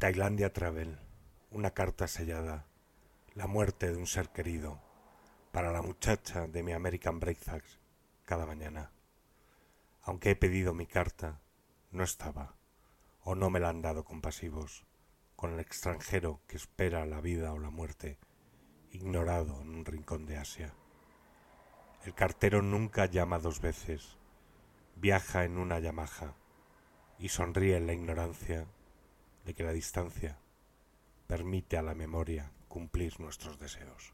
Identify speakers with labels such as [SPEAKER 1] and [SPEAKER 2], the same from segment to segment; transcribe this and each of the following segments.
[SPEAKER 1] Tailandia Travel, una carta sellada, la muerte de un ser querido, para la muchacha de mi American Breakfast cada mañana. Aunque he pedido mi carta, no estaba, o no me la han dado compasivos, con el extranjero que espera la vida o la muerte, ignorado en un rincón de Asia. El cartero nunca llama dos veces, viaja en una Yamaha y sonríe en la ignorancia de que la distancia permite a la memoria cumplir nuestros deseos.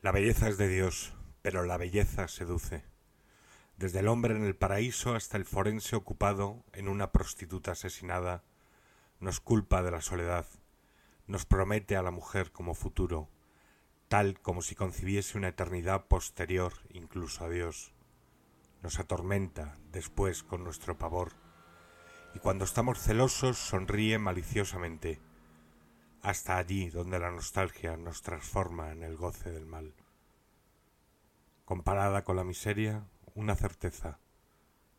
[SPEAKER 1] La belleza es de Dios, pero la belleza seduce. Desde el hombre en el paraíso hasta el forense ocupado en una prostituta asesinada, nos culpa de la soledad, nos promete a la mujer como futuro, tal como si concibiese una eternidad posterior incluso a Dios. Nos atormenta después con nuestro pavor, y cuando estamos celosos sonríe maliciosamente, hasta allí donde la nostalgia nos transforma en el goce del mal. Comparada con la miseria, una certeza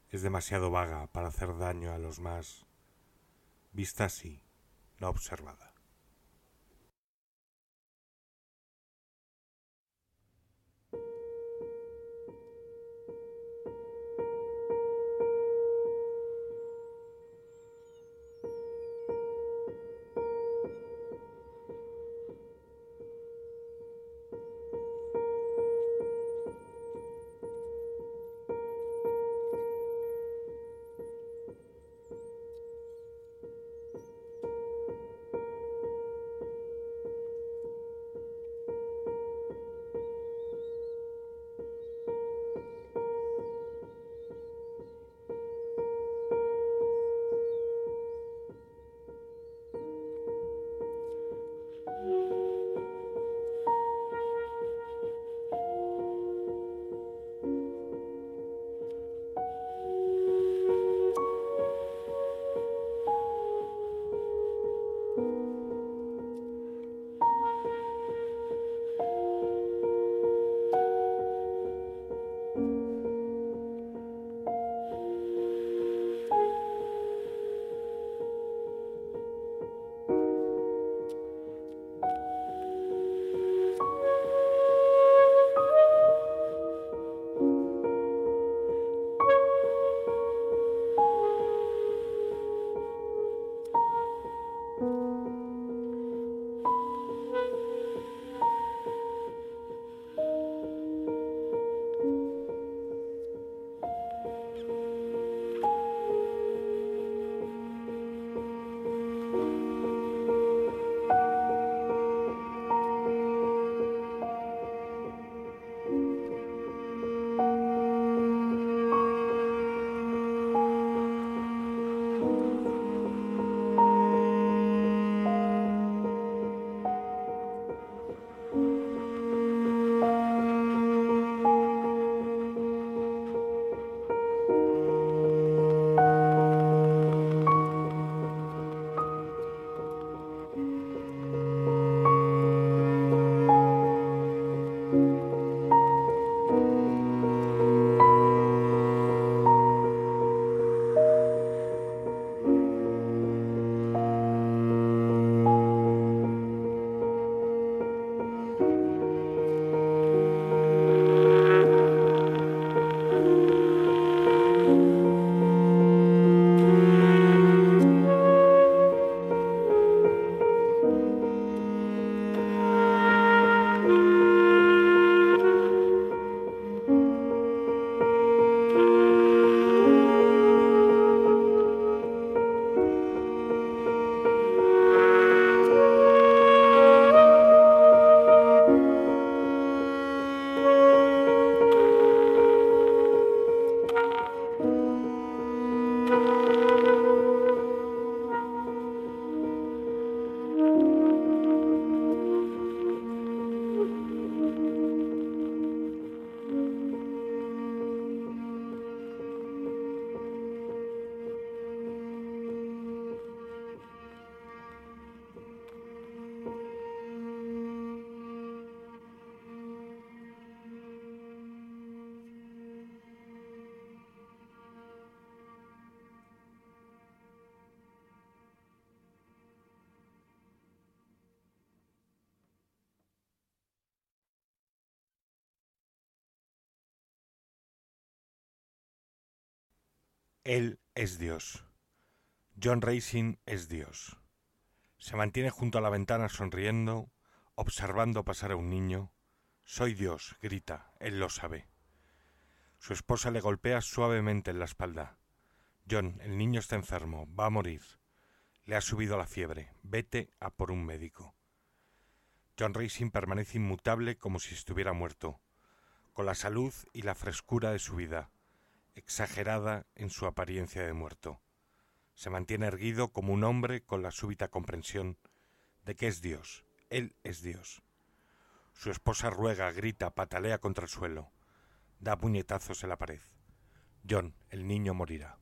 [SPEAKER 1] es demasiado vaga para hacer daño a los más, vista así, no observada. Él es Dios. John Racing es Dios. Se mantiene junto a la ventana sonriendo, observando pasar a un niño. Soy Dios, grita, él lo sabe. Su esposa le golpea suavemente en la espalda. John, el niño está enfermo, va a morir. Le ha subido la fiebre. Vete a por un médico. John Racing permanece inmutable como si estuviera muerto, con la salud y la frescura de su vida, exagerada en su apariencia de muerto. Se mantiene erguido como un hombre con la súbita comprensión de que es Dios, él es Dios. Su esposa ruega, grita, patalea contra el suelo, da puñetazos en la pared. John, el niño morirá.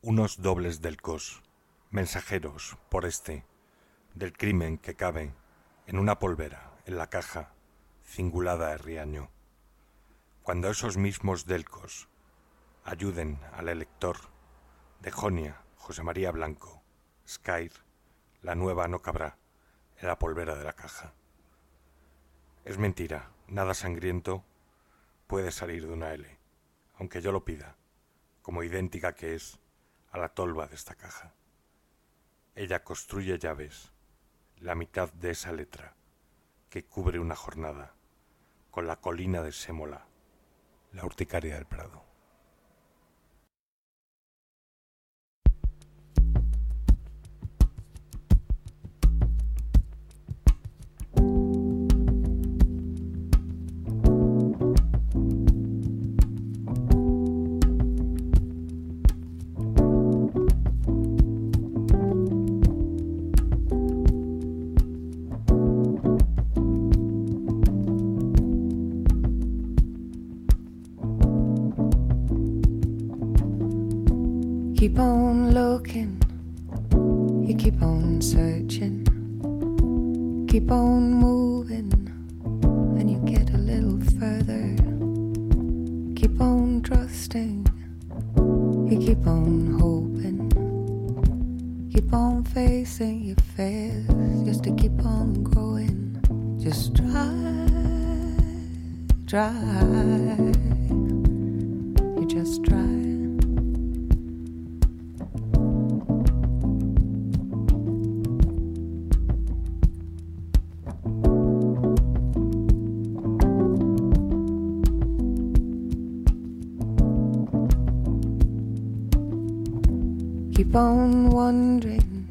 [SPEAKER 1] Unos dobles del cos, mensajeros por este, del crimen que cabe en una polvera, en la caja, cingulada de riaño. Cuando esos mismos delcos ayuden al elector de Jonia, José María Blanco, Skyr, la nueva no cabrá en la polvera de la caja. Es mentira, nada sangriento puede salir de una L, aunque yo lo pida, como idéntica que es a la tolva de esta caja. Ella construye llaves, la mitad de esa letra que cubre una jornada, con la colina de Sémola, la urticaria del Prado.
[SPEAKER 2] Keep on searching, keep on moving, and you get a little further. Keep on trusting, you keep on hoping, keep on facing your fears. Just to keep on growing. Just try, try, on wondering,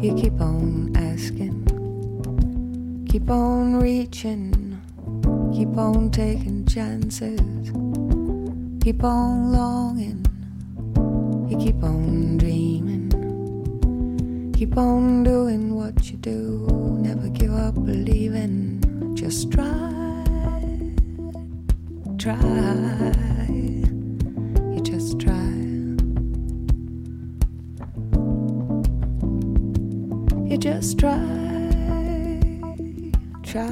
[SPEAKER 2] you keep on asking, keep on reaching, keep on taking chances, keep on longing, you keep on dreaming, keep on doing what you do, never give up believing, just try, try, just try, try.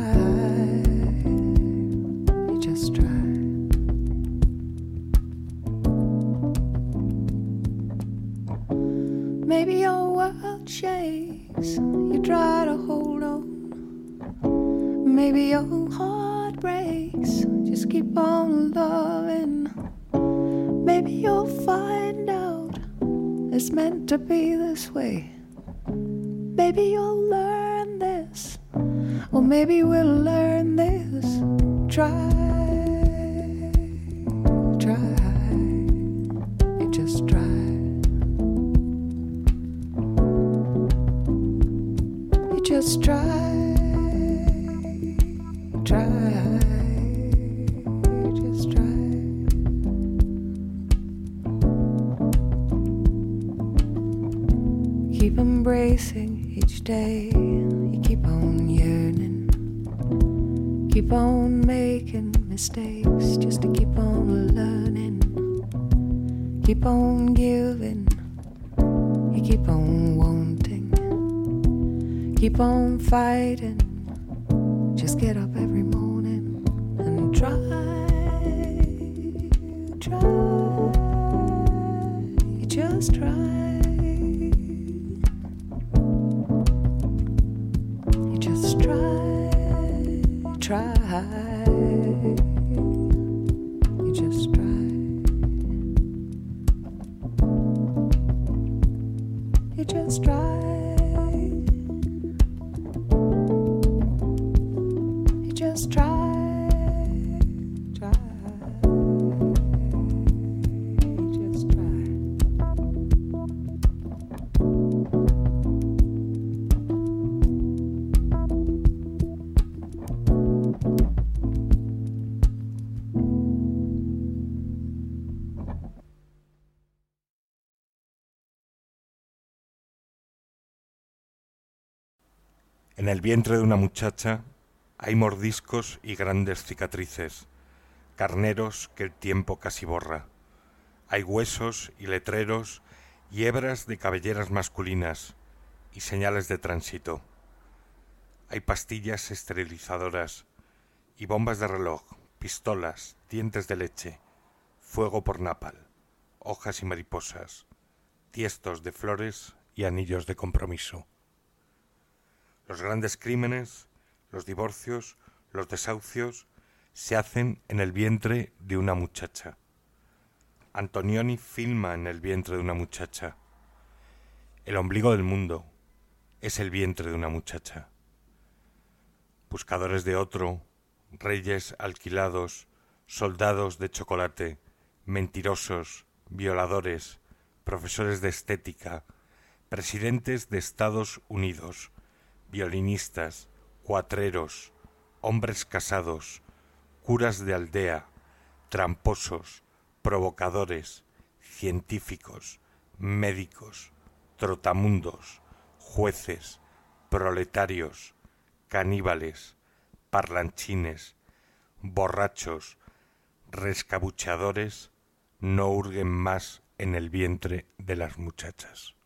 [SPEAKER 2] You just try. Maybe your world shakes. You try to hold on. Maybe your heart breaks. Just keep on loving. Maybe you'll find out it's meant to be this way. Maybe you'll learn this, or maybe we'll learn this. Try, try, you just try. You just try, on giving. You keep on wanting. Keep on fighting. Just get up every morning and try. Try. Just try. Just try, try.
[SPEAKER 1] En el vientre de una muchacha hay mordiscos y grandes cicatrices, carneros que el tiempo casi borra. Hay huesos y letreros y hebras de cabelleras masculinas y señales de tránsito. Hay pastillas esterilizadoras y bombas de reloj, pistolas, dientes de leche, fuego por napal, hojas y mariposas, tiestos de flores y anillos de compromiso. Los grandes crímenes, los divorcios, los desahucios, se hacen en el vientre de una muchacha. Antonioni filma en el vientre de una muchacha. El ombligo del mundo es el vientre de una muchacha. Buscadores de otro, reyes alquilados, soldados de chocolate, mentirosos, violadores, profesores de estética, presidentes de Estados Unidos, violinistas, cuatreros, hombres casados, curas de aldea, tramposos, provocadores, científicos, médicos, trotamundos, jueces, proletarios, caníbales, parlanchines, borrachos, rescabuchadores, no hurguen más en el vientre de las muchachas.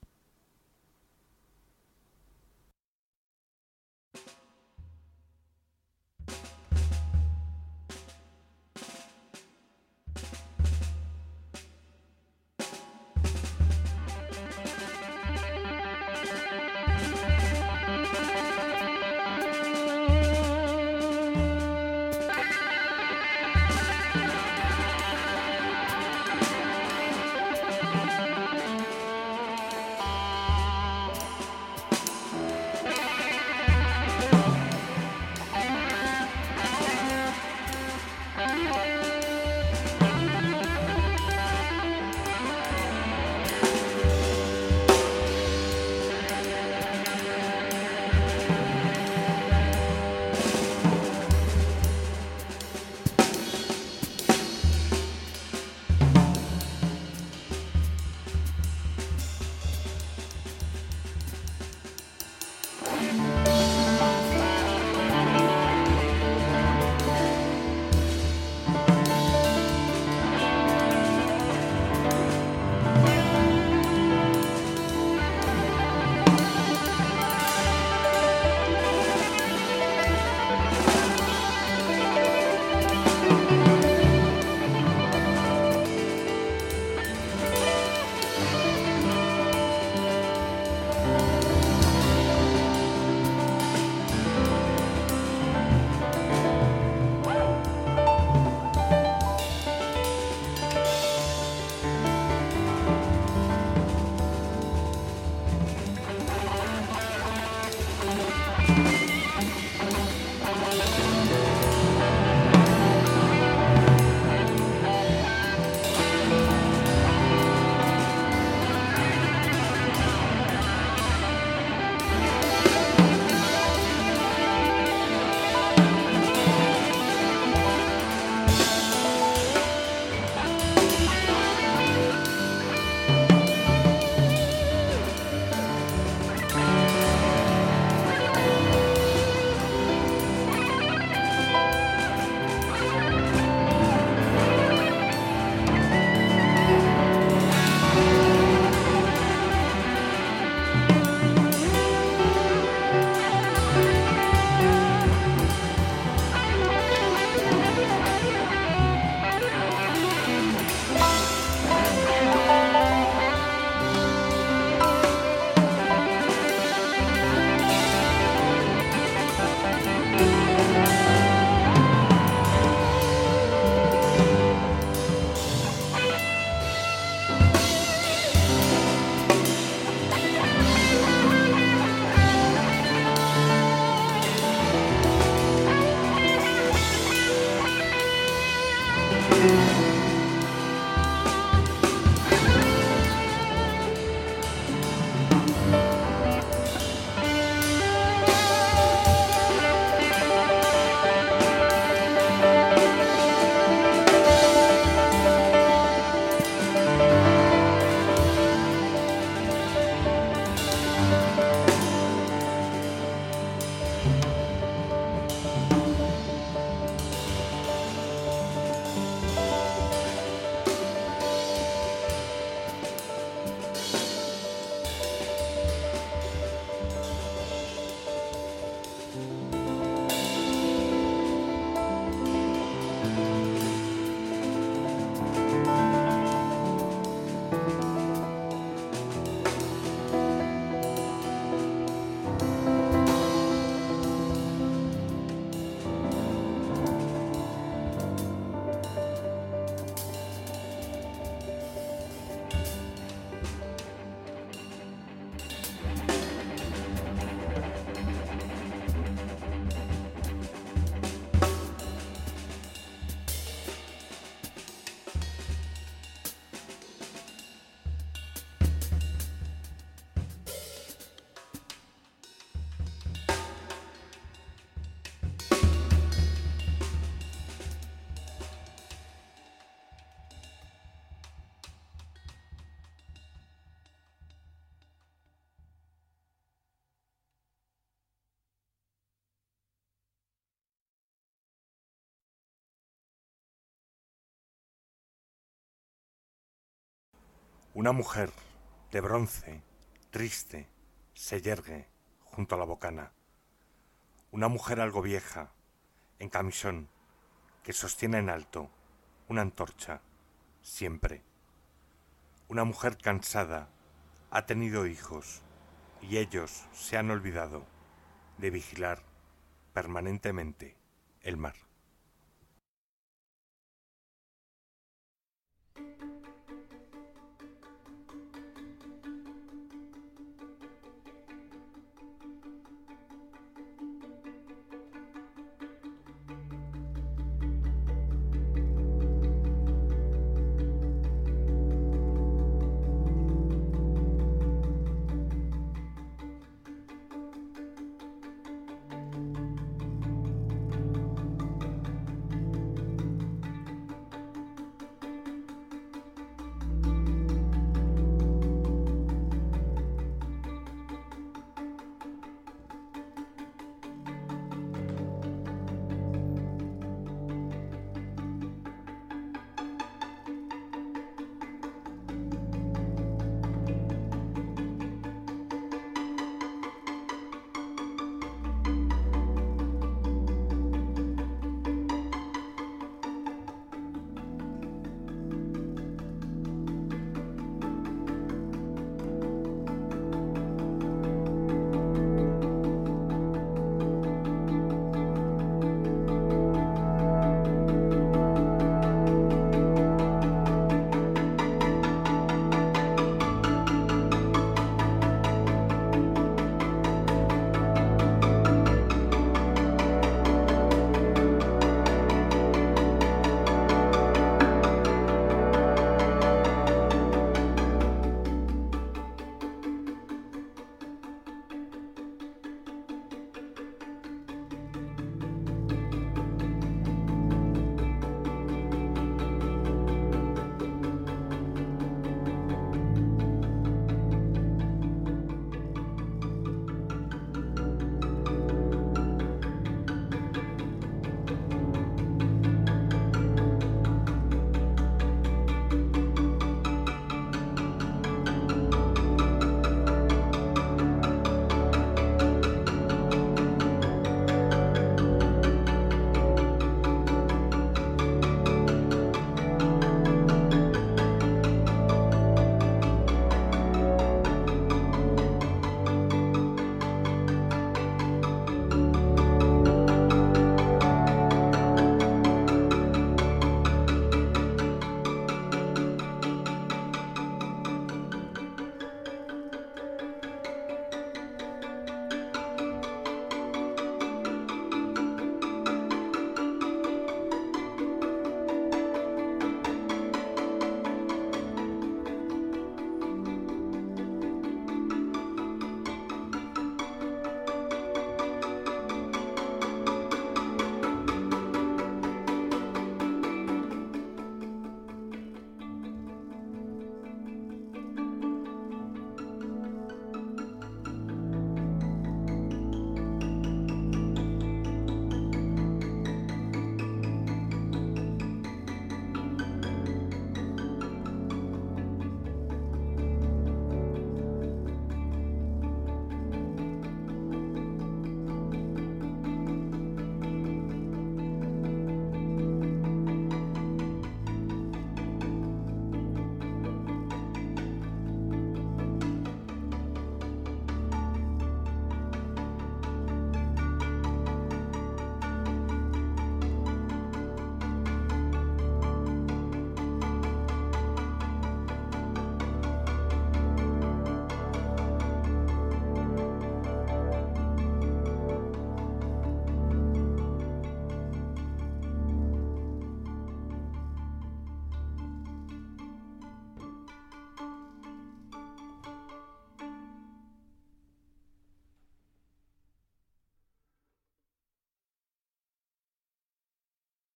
[SPEAKER 1] Una mujer de bronce, triste, se yergue junto a la bocana. Una mujer algo vieja, en camisón, que sostiene en alto una antorcha, siempre. Una mujer cansada ha tenido hijos y ellos se han olvidado de vigilar permanentemente el mar.